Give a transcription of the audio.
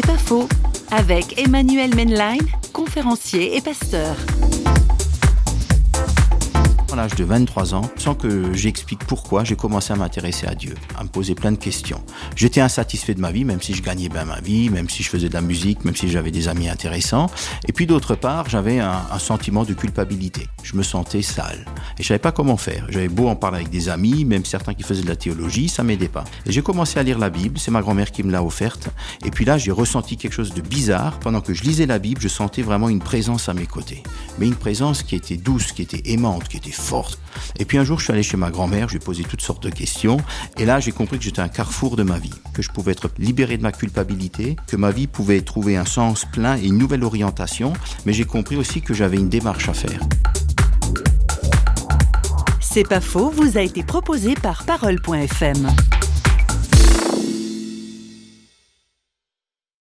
C'est pas faux. Avec Emmanuel Menline, conférencier et pasteur l'âge de 23 ans, sans que j'explique pourquoi, j'ai commencé à m'intéresser à Dieu, à me poser plein de questions. J'étais insatisfait de ma vie, même si je gagnais bien ma vie, même si je faisais de la musique, même si j'avais des amis intéressants. Et puis d'autre part, j'avais un, sentiment de culpabilité. Je me sentais sale. Et je savais pas comment faire. J'avais beau en parler avec des amis, même certains qui faisaient de la théologie, ça m'aidait pas. J'ai commencé à lire la Bible, c'est ma grand-mère qui me l'a offerte. Et puis là, j'ai ressenti quelque chose de bizarre. Pendant que je lisais la Bible, je sentais vraiment une présence à mes côtés. Mais une présence qui était douce, qui était aimante, qui était. Et puis un jour, je suis allé chez ma grand-mère, je lui ai posé toutes sortes de questions. Et là, j'ai compris que j'étais un carrefour de ma vie, que je pouvais être libéré de ma culpabilité, que ma vie pouvait trouver un sens plein et une nouvelle orientation. Mais j'ai compris aussi que j'avais une démarche à faire. C'est pas faux, vous a été proposé par Parole.fm.